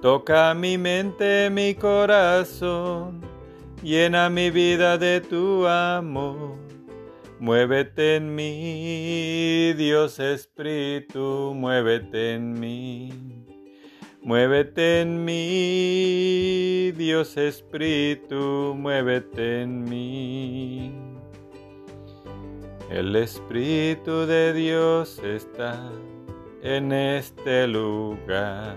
Toca mi mente, mi corazón, llena mi vida de tu amor. Muévete en mí, Dios Espíritu, muévete en mí. Muévete en mí, Dios Espíritu, muévete en mí. El Espíritu de Dios está en este lugar.